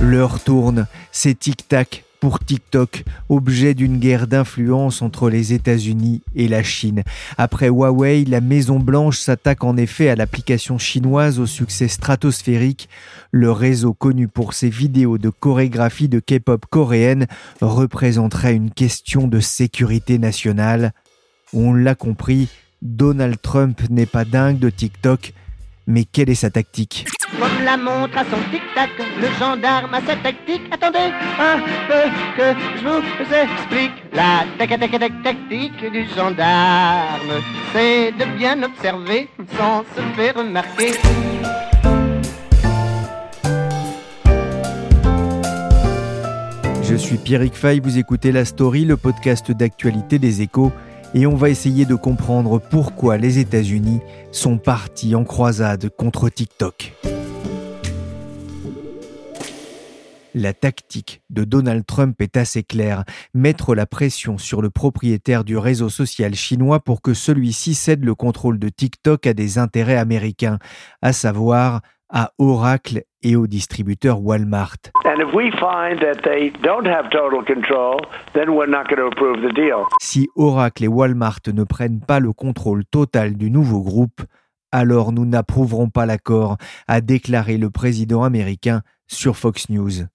L'heure tourne, c'est tic-tac pour TikTok, objet d'une guerre d'influence entre les États-Unis et la Chine. Après Huawei, la Maison Blanche s'attaque en effet à l'application chinoise au succès stratosphérique. Le réseau connu pour ses vidéos de chorégraphie de K-pop coréenne représenterait une question de sécurité nationale. On l'a compris, Donald Trump n'est pas dingue de TikTok, mais quelle est sa tactique Comme la montre à son tic-tac, le gendarme a sa tactique. Attendez un peu que je vous explique. La tactique du gendarme, c'est de bien observer sans se faire remarquer. Je suis Pierrick Fay, vous écoutez La Story, le podcast d'actualité des échos et on va essayer de comprendre pourquoi les États-Unis sont partis en croisade contre TikTok. La tactique de Donald Trump est assez claire, mettre la pression sur le propriétaire du réseau social chinois pour que celui-ci cède le contrôle de TikTok à des intérêts américains, à savoir à Oracle et au distributeur Walmart. Si Oracle et Walmart ne prennent pas le contrôle total du nouveau groupe, alors nous n'approuverons pas l'accord, a déclaré le président américain sur Fox News.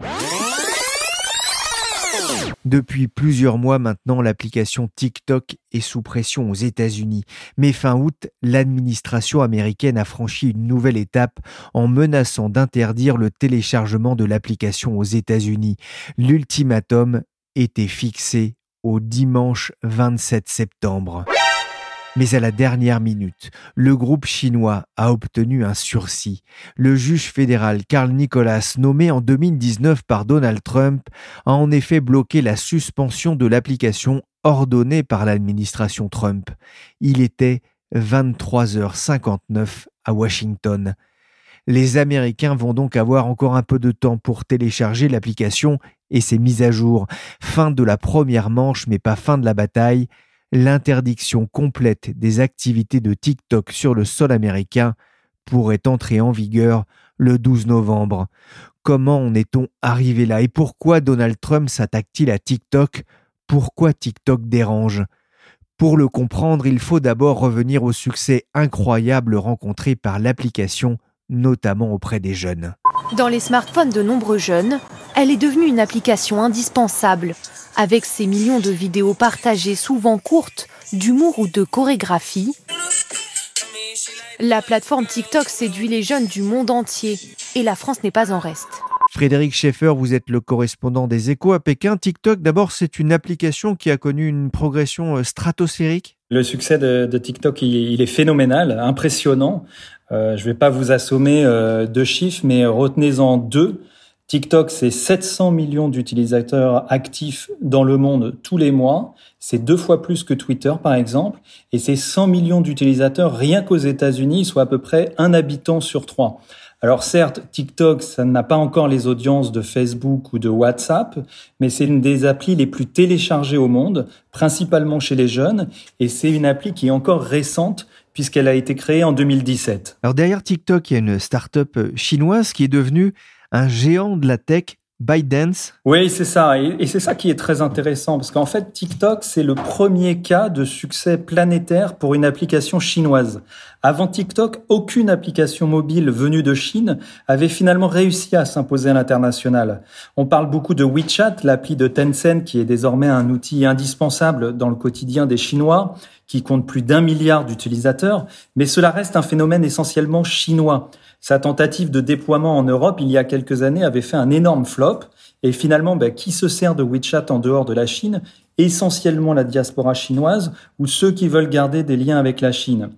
Depuis plusieurs mois maintenant, l'application TikTok est sous pression aux États-Unis. Mais fin août, l'administration américaine a franchi une nouvelle étape en menaçant d'interdire le téléchargement de l'application aux États-Unis. L'ultimatum était fixé au dimanche 27 septembre. Mais à la dernière minute, le groupe chinois a obtenu un sursis. Le juge fédéral Carl Nicholas, nommé en 2019 par Donald Trump, a en effet bloqué la suspension de l'application ordonnée par l'administration Trump. Il était 23h59 à Washington. Les Américains vont donc avoir encore un peu de temps pour télécharger l'application et ses mises à jour. Fin de la première manche mais pas fin de la bataille l'interdiction complète des activités de TikTok sur le sol américain pourrait entrer en vigueur le 12 novembre. Comment en est-on arrivé là et pourquoi Donald Trump s'attaque-t-il à TikTok? Pourquoi TikTok dérange? Pour le comprendre, il faut d'abord revenir au succès incroyable rencontré par l'application, notamment auprès des jeunes. Dans les smartphones de nombreux jeunes, elle est devenue une application indispensable avec ses millions de vidéos partagées souvent courtes, d'humour ou de chorégraphie, la plateforme TikTok séduit les jeunes du monde entier et la France n'est pas en reste. Frédéric Schaeffer, vous êtes le correspondant des échos à Pékin. TikTok, d'abord, c'est une application qui a connu une progression euh, stratosphérique. Le succès de, TikTok, il, est phénoménal, impressionnant. Euh, je ne vais pas vous assommer euh, de chiffres, mais retenez-en deux. TikTok, c'est 700 millions d'utilisateurs actifs dans le monde tous les mois. C'est deux fois plus que Twitter, par exemple. Et c'est 100 millions d'utilisateurs rien qu'aux États-Unis, soit à peu près un habitant sur trois. Alors certes, TikTok, ça n'a pas encore les audiences de Facebook ou de WhatsApp, mais c'est une des applis les plus téléchargées au monde, principalement chez les jeunes, et c'est une appli qui est encore récente puisqu'elle a été créée en 2017. Alors derrière TikTok, il y a une start-up chinoise qui est devenue un géant de la tech ByteDance. Oui, c'est ça. Et, c'est ça qui est très intéressant parce qu'en fait, TikTok, c'est le premier cas de succès planétaire pour une application chinoise. Avant TikTok, aucune application mobile venue de Chine avait finalement réussi à s'imposer à l'international. On parle beaucoup de WeChat, l'appli de Tencent qui est désormais un outil indispensable dans le quotidien des Chinois, qui compte plus d'un milliard d'utilisateurs, mais cela reste un phénomène essentiellement chinois. Sa tentative de déploiement en Europe il y a quelques années avait fait un énorme flop. Et finalement, ben, qui se sert de WeChat en dehors de la Chine? Essentiellement la diaspora chinoise ou ceux qui veulent garder des liens avec la Chine?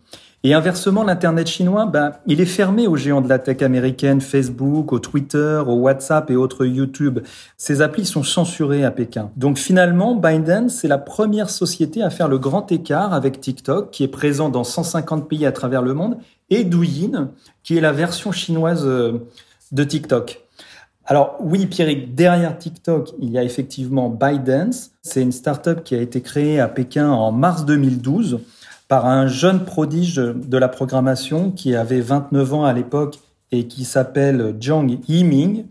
Et inversement, l'Internet chinois, ben, il est fermé aux géants de la tech américaine, Facebook, au Twitter, au WhatsApp et autres YouTube. Ces applis sont censurées à Pékin. Donc finalement, ByteDance, c'est la première société à faire le grand écart avec TikTok, qui est présent dans 150 pays à travers le monde, et Douyin, qui est la version chinoise euh, de TikTok. Alors oui, Pierrick, derrière TikTok, il y a effectivement ByteDance. C'est une startup qui a été créée à Pékin en mars 2012 par un jeune prodige de la programmation qui avait 29 ans à l'époque et qui s'appelle Jiang Yiming.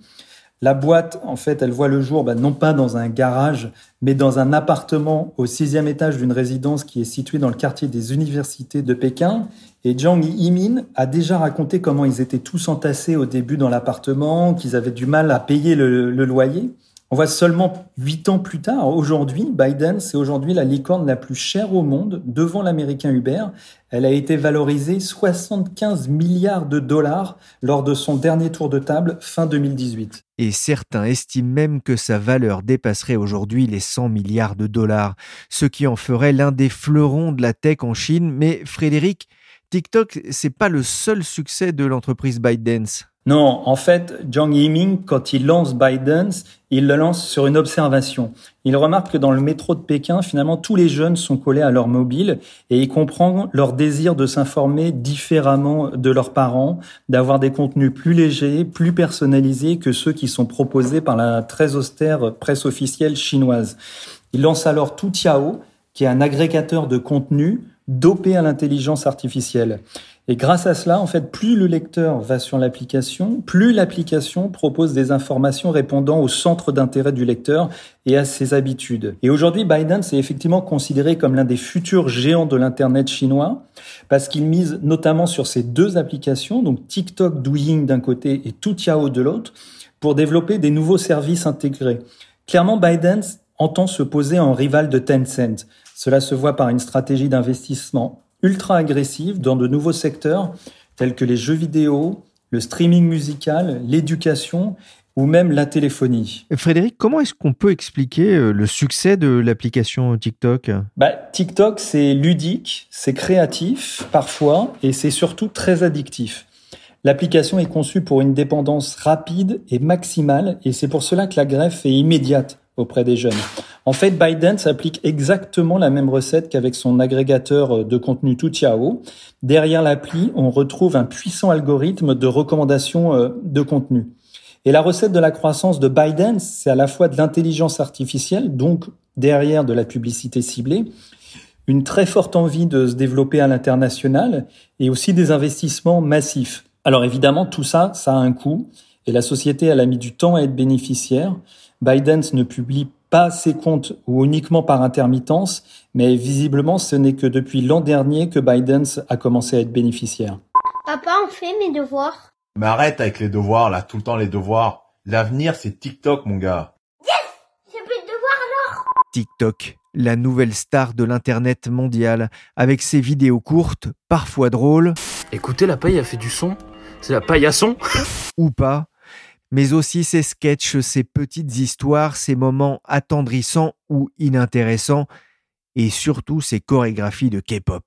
La boîte, en fait, elle voit le jour, bah, non pas dans un garage, mais dans un appartement au sixième étage d'une résidence qui est située dans le quartier des universités de Pékin. Et Jiang Yimin a déjà raconté comment ils étaient tous entassés au début dans l'appartement, qu'ils avaient du mal à payer le, le loyer. On voit seulement huit ans plus tard, aujourd'hui, Biden, c'est aujourd'hui la licorne la plus chère au monde, devant l'américain Uber. Elle a été valorisée 75 milliards de dollars lors de son dernier tour de table fin 2018. Et certains estiment même que sa valeur dépasserait aujourd'hui les 100 milliards de dollars, ce qui en ferait l'un des fleurons de la tech en Chine. Mais Frédéric, TikTok, c'est pas le seul succès de l'entreprise ByteDance. Non, en fait, Jiang Yiming, quand il lance ByteDance, il le lance sur une observation. Il remarque que dans le métro de Pékin, finalement, tous les jeunes sont collés à leur mobile et il comprend leur désir de s'informer différemment de leurs parents, d'avoir des contenus plus légers, plus personnalisés que ceux qui sont proposés par la très austère presse officielle chinoise. Il lance alors Toutiao, qui est un agrégateur de contenu dopé à l'intelligence artificielle. Et grâce à cela, en fait, plus le lecteur va sur l'application, plus l'application propose des informations répondant au centre d'intérêt du lecteur et à ses habitudes. Et aujourd'hui, Biden est effectivement considéré comme l'un des futurs géants de l'Internet chinois parce qu'il mise notamment sur ces deux applications, donc TikTok Douyin d'un côté et Toutiao de l'autre, pour développer des nouveaux services intégrés. Clairement, Biden entend se poser en rival de Tencent. Cela se voit par une stratégie d'investissement ultra agressive dans de nouveaux secteurs tels que les jeux vidéo, le streaming musical, l'éducation ou même la téléphonie. Frédéric, comment est-ce qu'on peut expliquer euh, le succès de l'application TikTok? Bah, TikTok, c'est ludique, c'est créatif parfois, et c'est surtout très addictif. L'application est conçue pour une dépendance rapide et maximale, et c'est pour cela que la greffe est immédiate auprès des jeunes. En fait, Biden s'applique exactement la même recette qu'avec son agrégateur de contenu Toutiao. Derrière l'appli, on retrouve un puissant algorithme de recommandation euh, de contenu. Et la recette de la croissance de Biden, c'est à la fois de l'intelligence artificielle, donc derrière de la publicité ciblée, une très forte envie de se développer à l'international et aussi des investissements massifs. Alors évidemment, tout ça, ça a un coût et la société, elle a mis du temps à être bénéficiaire. Biden ne publie pas ses comptes ou uniquement par intermittence, mais visiblement ce n'est que depuis l'an dernier que Biden a commencé à être bénéficiaire. Papa, on fait mes devoirs Mais arrête avec les devoirs là, tout le temps les devoirs. L'avenir c'est TikTok mon gars. Yes J'ai plus de devoirs alors TikTok, la nouvelle star de l'internet mondial, avec ses vidéos courtes, parfois drôles. Écoutez, la paille a fait du son. C'est la paille à son Ou pas mais aussi ses sketchs, ses petites histoires, ses moments attendrissants ou inintéressants, et surtout ses chorégraphies de K-pop.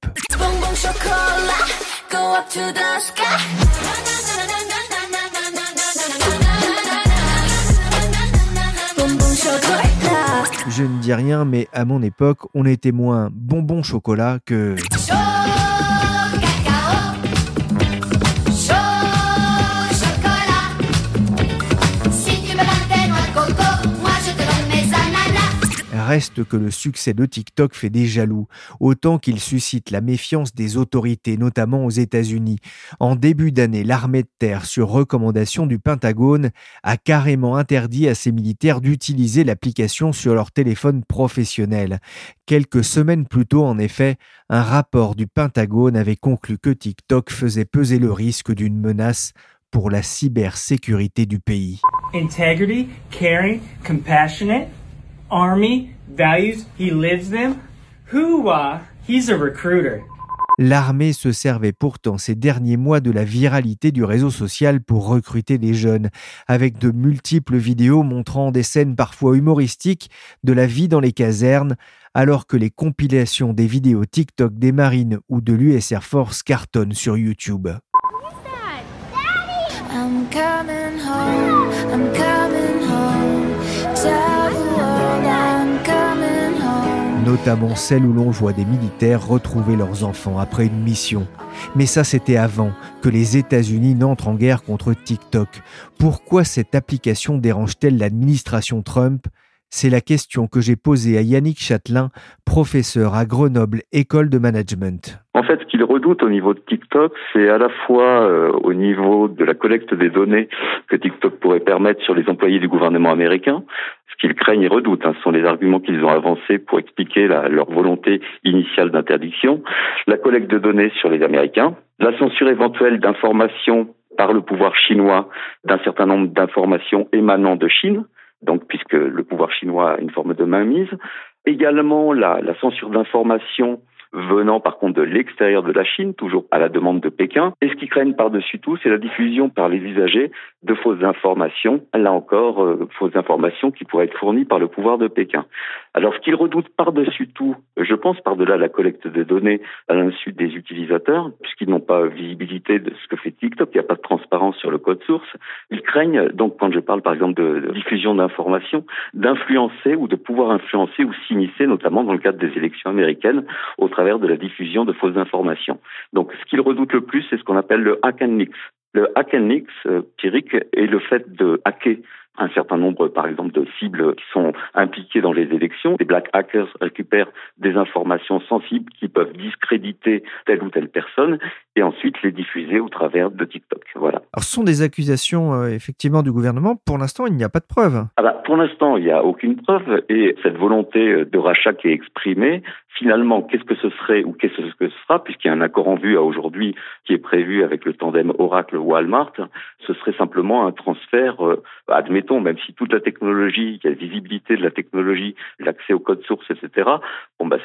Je ne dis rien, mais à mon époque, on était moins bonbon chocolat que... Reste que le succès de TikTok fait des jaloux, autant qu'il suscite la méfiance des autorités, notamment aux États-Unis. En début d'année, l'armée de terre, sur recommandation du Pentagone, a carrément interdit à ses militaires d'utiliser l'application sur leur téléphone professionnel. Quelques semaines plus tôt, en effet, un rapport du Pentagone avait conclu que TikTok faisait peser le risque d'une menace pour la cybersécurité du pays. Caring, values, he lives them. Hooah, he's a recruiter. L'armée se servait pourtant ces derniers mois de la viralité du réseau social pour recruter des jeunes, avec de multiples vidéos montrant des scènes parfois humoristiques de la vie dans les casernes, alors que les compilations des vidéos TikTok des marines ou de l'US Air Force cartonnent sur YouTube. Notamment celle où l'on voit des militaires retrouver leurs enfants après une mission. Mais ça, c'était avant que les États-Unis n'entrent en guerre contre TikTok. Pourquoi cette application dérange-t-elle l'administration Trump? C'est la question que j'ai posée à Yannick Châtelain, professeur à Grenoble École de Management. En fait, ce qu'il redoute au niveau de TikTok, c'est à la fois euh, au niveau de la collecte des données que TikTok pourrait permettre sur les employés du gouvernement américain, ce qu'ils craignent et redoutent. Hein, ce sont les arguments qu'ils ont avancés pour expliquer leur volonté initiale d'interdiction, la collecte de données sur les Américains, la censure éventuelle d'informations par le pouvoir chinois d'un certain nombre d'informations émanant de Chine, donc puisque le pouvoir chinois a une forme de mainmise. Également la, censure d'informations venant par contre de l'extérieur de la Chine, toujours à la demande de Pékin. Et ce qui craignent par-dessus tout, c'est la diffusion par les usagers de fausses informations, là encore, euh, fausses informations qui pourraient être fournies par le pouvoir de Pékin. Alors ce qu'ils redoutent par-dessus tout, je pense par-delà la collecte de données à l'insu des utilisateurs, puisqu'ils n'ont pas visibilité de ce que fait TikTok, il n'y a pas de transparence sur le code source, ils craignent, donc quand je parle par exemple de, diffusion d'informations, d'influencer ou de pouvoir influencer ou s'immiscer, notamment dans le cadre des élections américaines, au travers de la diffusion de fausses informations. Donc, ce qu'ils redoutent le plus, c'est ce qu'on appelle le hack and mix. Le hack and mix, euh, est le fait de hacker un certain nombre, par exemple, de cibles qui sont impliquées dans les élections. Les black hackers récupèrent des informations sensibles qui peuvent discréditer telle ou telle personne et ensuite les diffuser au travers de TikTok. Voilà. Alors, ce sont des accusations euh, effectivement du gouvernement. Pour l'instant, il n'y a pas de preuve. Ah bah, pour l'instant, il n'y a aucune preuve et cette volonté de rachat qui est exprimée, finalement, qu'est-ce que ce serait ou qu'est-ce que ce sera, puisqu'il y a un accord en vue à aujourd'hui qui est prévu avec le tandem Oracle-Walmart, ce serait simplement un transfert, euh, admettons, même si toute la technologie, il y a la visibilité de la technologie, l'accès au code source, etc.,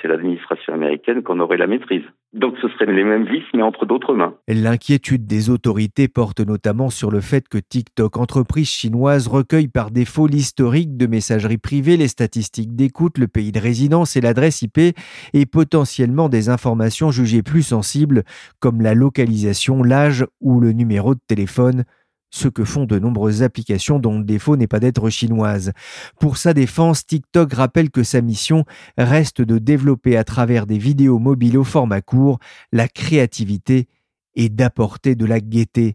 c'est l'administration américaine qu'on aurait la maîtrise. Donc ce seraient les mêmes vices, mais entre d'autres mains. L'inquiétude des autorités porte notamment sur le fait que TikTok, entreprise chinoise, recueille par défaut l'historique de messagerie privée, les statistiques d'écoute, le pays de résidence et l'adresse IP, et potentiellement des informations jugées plus sensibles, comme la localisation, l'âge ou le numéro de téléphone ce que font de nombreuses applications dont le défaut n'est pas d'être chinoise. Pour sa défense, TikTok rappelle que sa mission reste de développer à travers des vidéos mobiles au format court la créativité et d'apporter de la gaieté.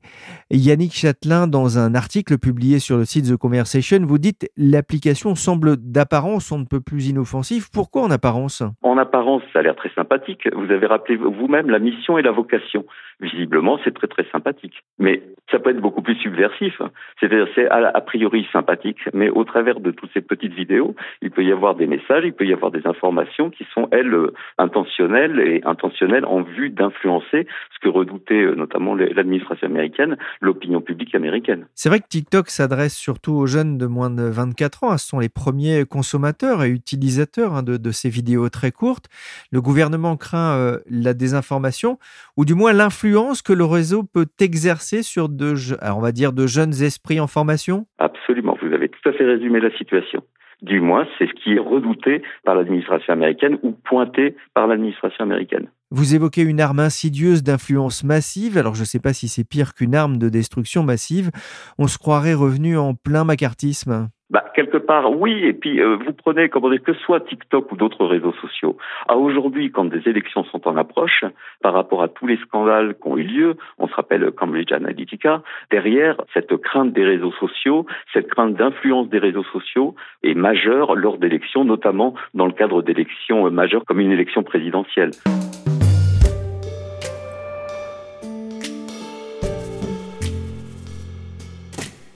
Yannick Châtelain, dans un article publié sur le site The Conversation, vous dites l'application semble d'apparence on ne peut plus inoffensive. Pourquoi en apparence? En apparence, ça a l'air très sympathique. Vous avez rappelé vous-même la mission et la vocation. Visiblement, c'est très très sympathique. Mais ça peut être beaucoup plus subversif. C'est-à-dire, c'est a priori sympathique, mais au travers de toutes ces petites vidéos, il peut y avoir des messages, il peut y avoir des informations qui sont, elles, intentionnelles et intentionnelles en vue d'influencer ce que redoutait euh, notamment l'administration américaine, l'opinion publique américaine. C'est vrai que TikTok s'adresse surtout aux jeunes de moins de 24 ans. Ce sont les premiers consommateurs et utilisateurs hein, de, ces vidéos très courtes. Le gouvernement craint euh, la désinformation, ou du moins l'influence que le réseau peut exercer sur de, on va dire, de jeunes esprits en formation? Absolument, vous avez tout à fait résumé la situation. Du moins, c'est ce qui est redouté par l'administration américaine ou pointé par l'administration américaine. Vous évoquez une arme insidieuse d'influence massive, alors je ne sais pas si c'est pire qu'une arme de destruction massive. On se croirait revenu en plein macartisme. bah, quelque part, oui. Et puis, euh, vous prenez, comment que ce soit TikTok ou d'autres réseaux sociaux. À aujourd'hui, quand des élections sont en approche, par rapport à tous les scandales qui ont eu lieu, on se rappelle Cambridge Analytica, derrière, cette crainte des réseaux sociaux, cette crainte d'influence des réseaux sociaux est majeure lors d'élections, notamment dans le cadre d'élections majeures comme une élection présidentielle.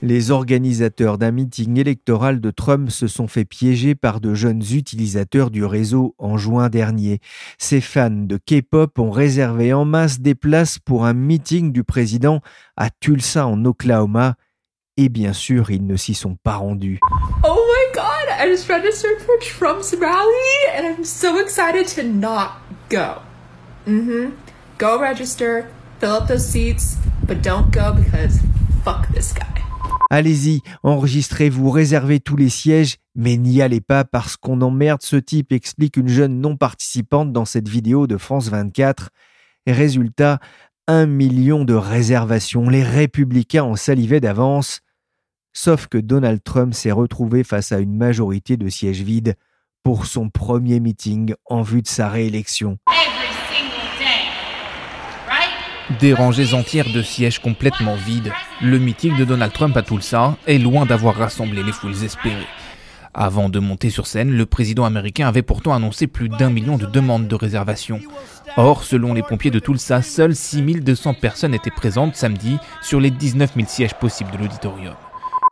Les organisateurs d'un meeting électoral de Trump se sont fait piéger par de jeunes utilisateurs du réseau en juin dernier. Ces fans de K-pop ont réservé en masse des places pour un meeting du président à Tulsa en Oklahoma et bien sûr, ils ne s'y sont pas rendus. Oh my god, I just registered for Trump's rally and I'm so excited to not go. Mhm. Go register, fill up those seats, but don't go because fuck this. Allez-y, enregistrez-vous, réservez tous les sièges, mais n'y allez pas parce qu'on emmerde ce type, explique une jeune non participante dans cette vidéo de France 24. résultat, un million de réservations. Les républicains ont salivé d'avance. Sauf que Donald Trump s'est retrouvé face à une majorité de sièges vides pour son premier meeting en vue de sa réélection. Des rangées entières de sièges complètement vides. Le meeting de Donald Trump à Tulsa est loin d'avoir rassemblé les foules espérées. Avant de monter sur scène, le président américain avait pourtant annoncé plus d'un million de demandes de réservation. Or, selon les pompiers de Tulsa, seules 6200 personnes étaient présentes samedi sur les 19 000 sièges possibles de l'auditorium.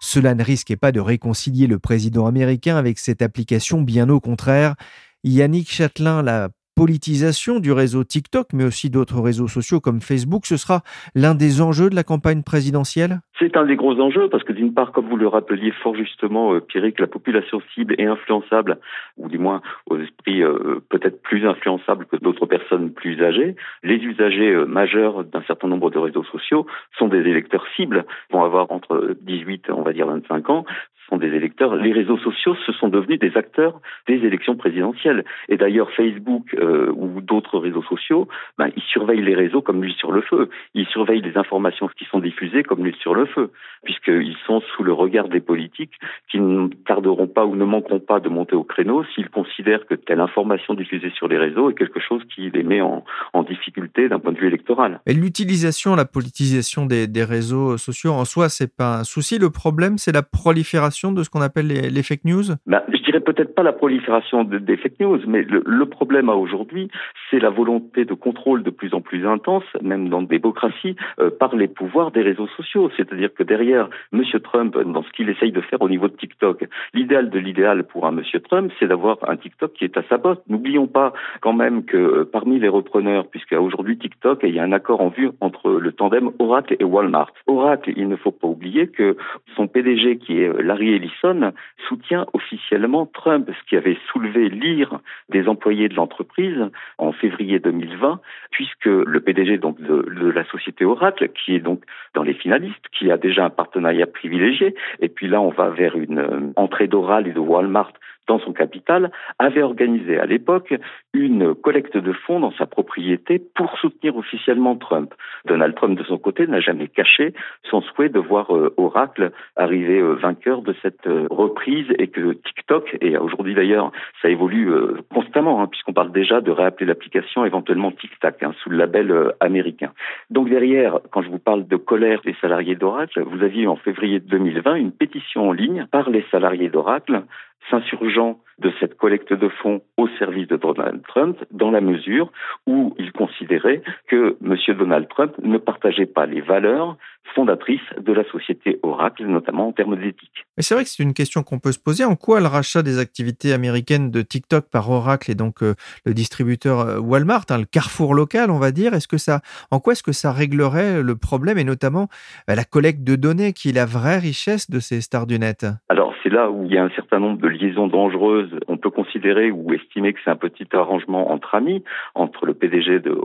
Cela ne risquait pas de réconcilier le président américain avec cette application, bien au contraire. Yannick Châtelain, la politisation du réseau TikTok, mais aussi d'autres réseaux sociaux comme Facebook, ce sera l'un des enjeux de la campagne présidentielle? C'est un des gros enjeux parce que d'une part, comme vous le rappeliez fort justement, euh, Pierrick, la population cible est influençable, ou du moins aux esprits euh, peut-être plus influençables que d'autres personnes plus âgées. Les usagers euh, majeurs d'un certain nombre de réseaux sociaux sont des électeurs cibles, vont avoir entre 18, on va dire 25 ans, sont des électeurs. Les réseaux sociaux, ce sont devenus des acteurs des élections présidentielles. Et d'ailleurs, Facebook ou d'autres réseaux sociaux, ben, ils surveillent les réseaux comme l'huile sur le feu. Ils surveillent les informations qui sont diffusées comme l'huile sur le feu, puisqu'ils sont sous le regard des politiques qui ne tarderont pas ou ne manqueront pas de monter au créneau s'ils considèrent que telle information diffusée sur les réseaux est quelque chose qui les met en, en difficulté d'un point de vue électoral. Et l'utilisation, la politisation des, des réseaux sociaux en soi, c'est pas un souci. Le problème, c'est la prolifération de ce qu'on appelle les, fake news? Je dirais peut-être pas la prolifération des fake news, mais le, problème à aujourd'hui, c'est la volonté de contrôle de plus en plus intense, même dans des démocraties, euh, par les pouvoirs des réseaux sociaux. C'est-à-dire que derrière M. Trump, dans ce qu'il essaye de faire au niveau de TikTok, l'idéal de l'idéal pour un M. Trump, c'est d'avoir un TikTok qui est à sa botte. N'oublions pas quand même que euh, parmi les repreneurs, puisqu'à aujourd'hui TikTok, il y a un accord en vue entre le tandem Oracle et Walmart. Oracle, il ne faut pas oublier que son PDG, qui est Larry Ellison soutient officiellement Trump, ce qui avait soulevé l'ire des employés de l'entreprise en février 2020, puisque le PDG donc de, la société Oracle, qui est donc dans les finalistes, qui a déjà un partenariat privilégié, et puis là on va vers une euh, entrée d'Oral et de Walmart dans son capital, avait organisé à l'époque une collecte de fonds dans sa propriété pour soutenir officiellement Trump. Donald Trump, de son côté, n'a jamais caché son souhait de voir euh, Oracle arriver euh, vainqueur de cette euh, reprise et que TikTok, et aujourd'hui d'ailleurs ça évolue constamment, hein, puisqu'on parle déjà de réappeler l'application éventuellement TikTok hein, sous le label américain. Donc derrière, quand je vous parle de colère des salariés d'Oracle, vous aviez en février 2020 une pétition en ligne par les salariés d'Oracle s'insurgeant de cette collecte de fonds au service de Donald Trump dans la mesure où il considérait que M. Donald Trump ne partageait pas les valeurs fondatrices de la société Oracle, notamment en termes d'éthique. Mais c'est vrai que c'est une question qu'on peut se poser. En quoi le rachat des activités américaines de TikTok par Oracle et donc euh, le distributeur euh, Walmart, hein, le carrefour local, on va dire, est-ce que ça, en quoi est-ce que ça réglerait le problème et notamment euh, la collecte de données qui est la vraie richesse de ces stars du net? Alors c'est là où il y a un certain nombre de liaisons dangereuses. On peut considérer ou estimer que c'est un petit arrangement entre amis, entre le PDG de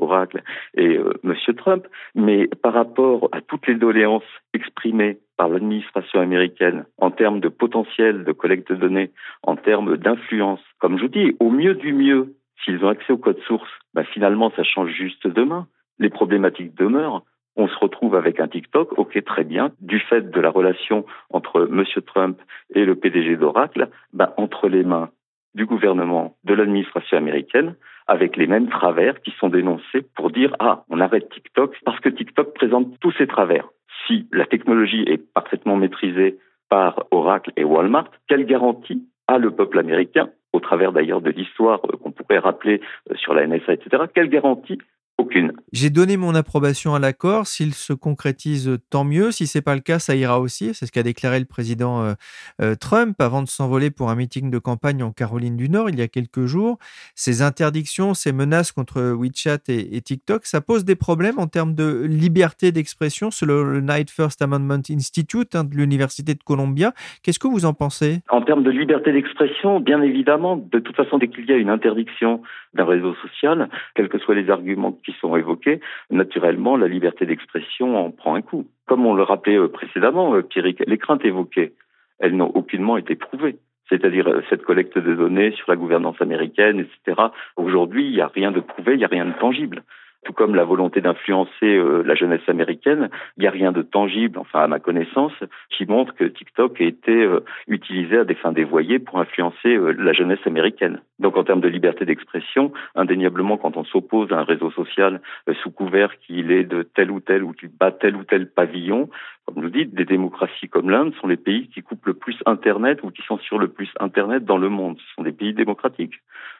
et euh, M. Trump, mais par rapport à toutes les doléances exprimées par l'administration américaine en termes de potentiel de collecte de données, en termes d'influence, comme je vous dis, au mieux du mieux, s'ils ont accès au code source, bah finalement ça change juste demain. Les problématiques demeurent on se retrouve avec un TikTok, ok, très bien, du fait de la relation entre M. Trump et le PDG d'Oracle, ben, entre les mains du gouvernement, de l'administration américaine, avec les mêmes travers qui sont dénoncés pour dire ah, on arrête TikTok parce que TikTok présente tous ces travers. Si la technologie est parfaitement maîtrisée par Oracle et Walmart, quelle garantie a le peuple américain, au travers d'ailleurs de l'histoire euh, qu'on pourrait rappeler euh, sur la NSA, etc., quelle garantie aucune. J'ai donné mon approbation à l'accord. S'il se concrétise, tant mieux. Si c'est pas le cas, ça ira aussi. C'est ce qu'a déclaré le président euh, euh, Trump avant de s'envoler pour un meeting de campagne en Caroline du Nord il y a quelques jours. Ces interdictions, ces menaces contre WeChat et, TikTok, ça pose des problèmes en termes de liberté d'expression selon le Night First Amendment Institute hein, de l'Université de Columbia. Qu'est-ce que vous en pensez? En termes de liberté d'expression, bien évidemment, de toute façon, dès qu'il y a une interdiction d'un réseau social, quels que soient les arguments qui sont évoqués, naturellement, la liberté d'expression en prend un coup. Comme on le rappelait euh, précédemment, euh, Pierrick, les craintes évoquées, elles n'ont aucunement été prouvées. C'est-à-dire euh, cette collecte de données sur la gouvernance américaine, etc. Aujourd'hui, il n'y a rien de prouvé, il n'y a rien de tangible tout comme la volonté d'influencer euh, la jeunesse américaine, il n'y a rien de tangible, enfin à ma connaissance, qui montre que TikTok a été euh, utilisé à des fins dévoyées pour influencer euh, la jeunesse américaine. Donc en termes de liberté d'expression, indéniablement quand on s'oppose à un réseau social sous couvert qu'il est de tel ou tel ou qu'il bat tel ou tel pavillon, comme vous dites, des démocraties comme l'Inde sont les pays qui coupent le plus Internet ou qui sur le plus Internet dans le monde. Ce sont des pays démocratiques.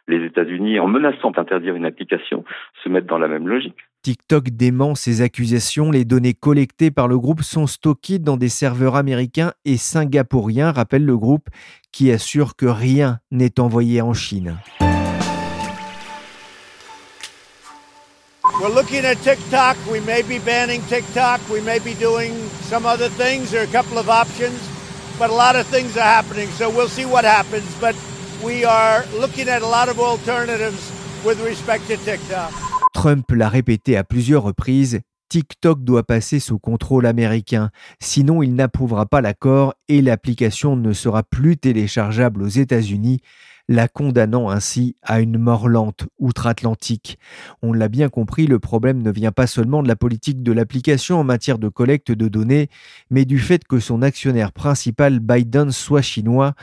Les États-Unis, en menaçant d'interdire une application, se mettent dans la même logique. TikTok dément ces accusations. Les données collectées par le groupe sont stockées dans des serveurs américains et singapouriens, rappelle le groupe, qui assure que rien n'est envoyé en Chine. We're looking at TikTok. We may be banning TikTok. We may be doing some other things. There are a couple of options, but a lot of things are happening. So we'll see what happens. But we are looking at a lot of alternatives with respect to TikTok. Trump l'a répété à plusieurs reprises. TikTok doit passer sous contrôle américain, sinon il n'approuvera pas l'accord et l'application ne sera plus téléchargeable aux États-Unis la condamnant ainsi à une mort lente outre-Atlantique. On l'a bien compris, le problème ne vient pas seulement de la politique de l'application en matière de collecte de données, mais du fait que son actionnaire principal, Biden, soit chinois.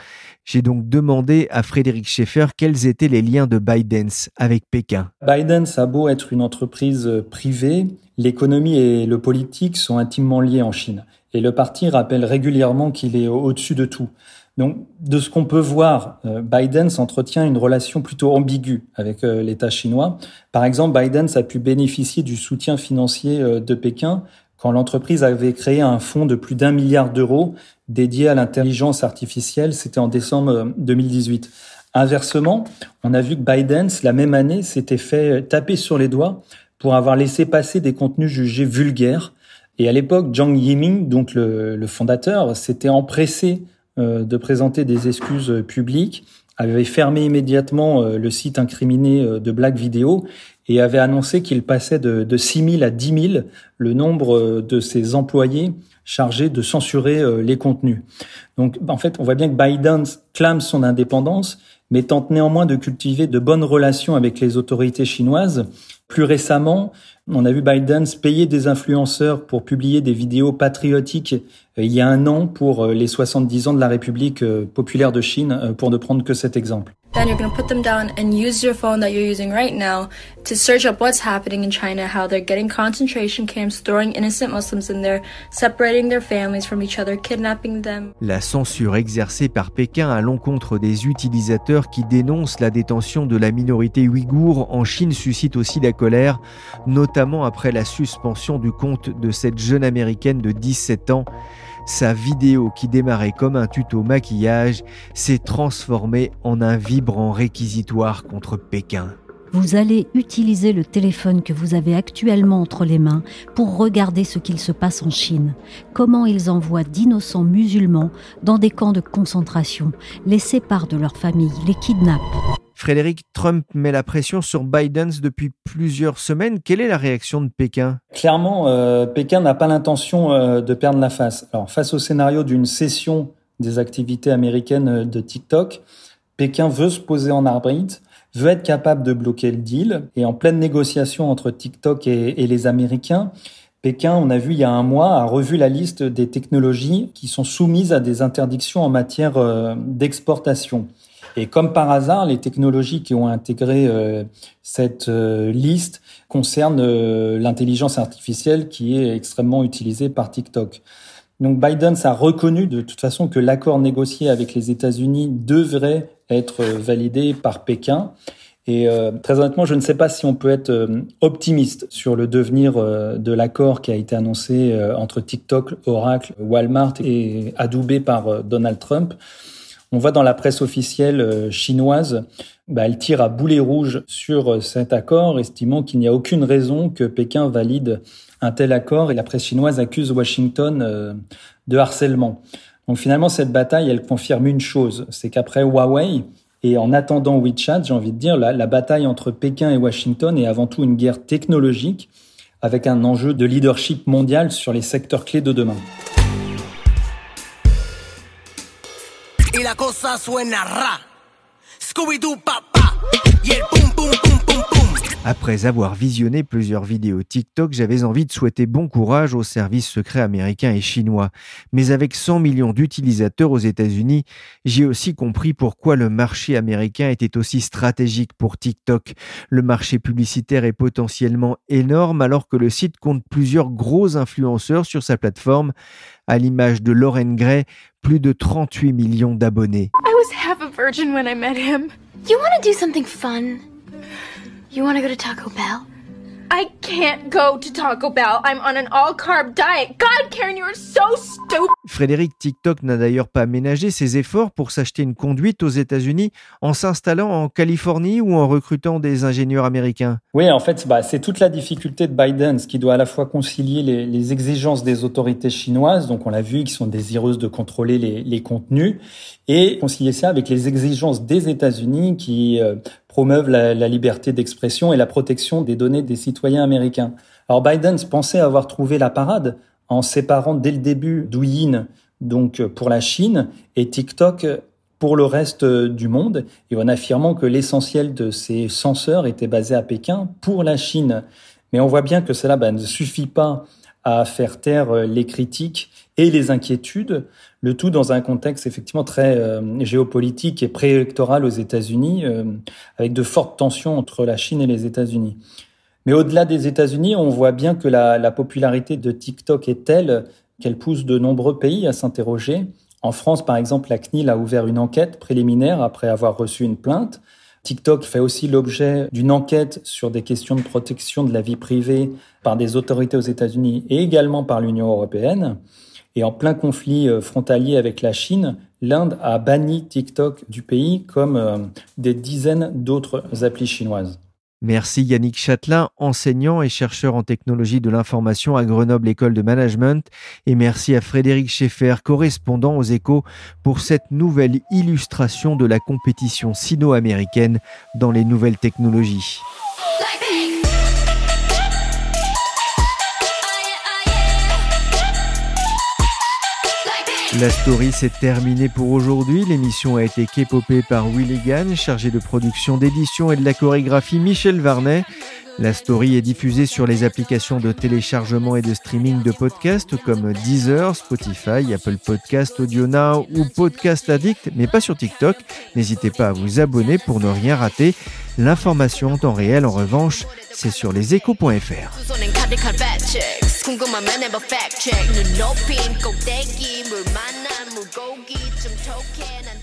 J'ai donc demandé à Frédéric Schaeffer quels étaient les liens de Biden avec Pékin. Biden a beau être une entreprise privée, l'économie et le politique sont intimement liés en Chine. Et le parti rappelle régulièrement qu'il est au-dessus de tout. Donc, de ce qu'on peut voir, euh, Biden s'entretient une relation plutôt ambiguë avec euh, l'État chinois. Par exemple, Biden a pu bénéficier du soutien financier euh, de Pékin quand l'entreprise avait créé un fonds de plus d'un milliard d'euros dédié à l'intelligence artificielle. C'était en décembre 2018. Inversement, on a vu que Biden, la même année, s'était fait taper sur les doigts pour avoir laissé passer des contenus jugés vulgaires. Et à l'époque, Zhang Yiming, donc le, le fondateur, s'était empressé de présenter des excuses publiques, avait fermé immédiatement euh, le site incriminé euh, de Black Video et avait annoncé qu'il passait de, de 6 000 à 10 000 le nombre de ses employés chargés de censurer les contenus. Donc, en fait, on voit bien que Biden clame son indépendance, mais tente néanmoins de cultiver de bonnes relations avec les autorités chinoises. Plus récemment, on a vu Biden payer des influenceurs pour publier des vidéos patriotiques euh, il y a un an pour euh, les 70 ans de la République euh, populaire de Chine, pour ne prendre que cet exemple. Then you're going to put them down and use your phone that you're using right now to search up what's happening in China, how they're getting concentration camps, throwing innocent Muslims in there, separating their families from each other, kidnapping them. La censure exercée par Pékin à l'encontre des utilisateurs qui dénoncent la détention de la minorité ouïghour en Chine suscite aussi la colère, notamment après la suspension du compte de cette jeune américaine de 17 ans sa vidéo qui démarrait comme un tuto maquillage s'est transformée en un vibrant réquisitoire contre Pékin. Vous allez utiliser le téléphone que vous avez actuellement entre les mains pour regarder ce qu'il se passe en Chine, comment ils envoient d'innocents musulmans dans des camps de concentration, les séparent de leurs familles, les kidnappent. Frédéric Trump met la pression sur Biden depuis plusieurs semaines. Quelle est la réaction de Pékin? Clairement, euh, Pékin n'a pas l'intention euh, de perdre la face. Face au scénario d'une cession des activités américaines euh, de TikTok, Pékin veut se poser en arbitre, veut être capable de bloquer le deal. Et en pleine négociation entre TikTok et, les Américains, Pékin, on a vu il y a un mois, a revu la liste des technologies qui sont soumises à des interdictions en matière d'exportation. Et comme par hasard, les technologies qui ont intégré euh, cette euh, liste concernent l'intelligence artificielle qui est extrêmement utilisée par TikTok. Donc Biden a reconnu de toute façon que l'accord négocié avec les États-Unis devrait être validé par Pékin. Et euh, très honnêtement, je ne sais pas si on peut être euh, optimiste sur le devenir euh, de l'accord qui a été annoncé entre TikTok, Oracle, Walmart et adoubé par Donald Trump. On voit dans la presse officielle chinoise, bah, elle tire à boulet rouge sur cet accord, estimant qu'il n'y a aucune raison que Pékin valide un tel accord et la presse chinoise accuse Washington de harcèlement. Donc finalement, cette bataille, elle confirme une chose, c'est qu'après Huawei, et en attendant WeChat, j'ai envie de dire, la, la bataille entre Pékin et Washington est avant tout une guerre technologique avec un enjeu de leadership mondial sur les secteurs clés de demain. la cosa suena ra. Scooby-Doo, papá. Pa, y el pum, pum, pum, pum, pum. Après avoir visionné plusieurs vidéos TikTok, j'avais envie de souhaiter bon courage aux services secrets américains et chinois. Mais avec 100 millions d'utilisateurs aux États-Unis, j'ai aussi compris pourquoi le marché américain était aussi stratégique pour TikTok. Le marché publicitaire est potentiellement énorme alors que le site compte plusieurs gros influenceurs sur sa plateforme, à l'image de Lauren Gray, plus de 38 millions d'abonnés. I was half a virgin when I met him. You want to do something fun? You want to go to Taco Bell? I can't go to Taco Bell. I'm on an all carb diet. God, Karen, you are so stupid. Frédéric TikTok n'a d'ailleurs pas ménagé ses efforts pour s'acheter une conduite aux États-Unis en s'installant en Californie ou en recrutant des ingénieurs américains. Oui, en fait, bah, c'est toute la difficulté de Biden, ce qui doit à la fois concilier les, les exigences des autorités chinoises, donc on l'a vu, qui sont désireuses de contrôler les, les, contenus, et concilier ça avec les exigences des États-Unis qui euh, promeuvent la, liberté d'expression et la protection des données des citoyens américains. Alors Biden pensait avoir trouvé la parade en séparant dès le début Douyin, donc pour la Chine, et TikTok pour le reste du monde, et en affirmant que l'essentiel de ces censeurs était basé à Pékin pour la Chine. Mais on voit bien que cela bah, ne suffit pas à faire taire les critiques et les inquiétudes, le tout dans un contexte effectivement très euh, géopolitique et préélectoral aux États-Unis, euh, avec de fortes tensions entre la Chine et les États-Unis. Mais au-delà des États-Unis, on voit bien que la popularité de TikTok est telle qu'elle pousse de nombreux pays à s'interroger. En France, par exemple, la CNIL a ouvert une enquête préliminaire après avoir reçu une plainte. TikTok fait aussi l'objet d'une enquête sur des questions de protection de la vie privée par des autorités aux États-Unis et également par l'Union européenne. Et en plein conflit euh, frontalier avec la Chine, l'Inde a banni TikTok du pays comme euh, des dizaines d'autres applis chinoises. Merci Yannick Châtelain, enseignant et chercheur en technologie de l'information à Grenoble École de Management. Et merci à Frédéric Schaeffer, correspondant aux échos, pour cette nouvelle illustration de la compétition sino-américaine dans les nouvelles technologies. La story s'est terminée pour aujourd'hui. L'émission a été képopée par Willy Gann, chargé de production, d'édition et de la chorégraphie Michel Varnet. La story est diffusée sur les applications de téléchargement et de streaming de podcasts comme Deezer, Spotify, Apple Podcast, Audio Now ou Podcast Addict, mais pas sur TikTok. N'hésitez pas à vous abonner pour ne rien rater. L'information en temps réel, en revanche, c'est sur leséchos.fr. 궁금하면 해봐 fact check. 눈 높인 꼭대기 물 만난 물고기 좀 톡해 난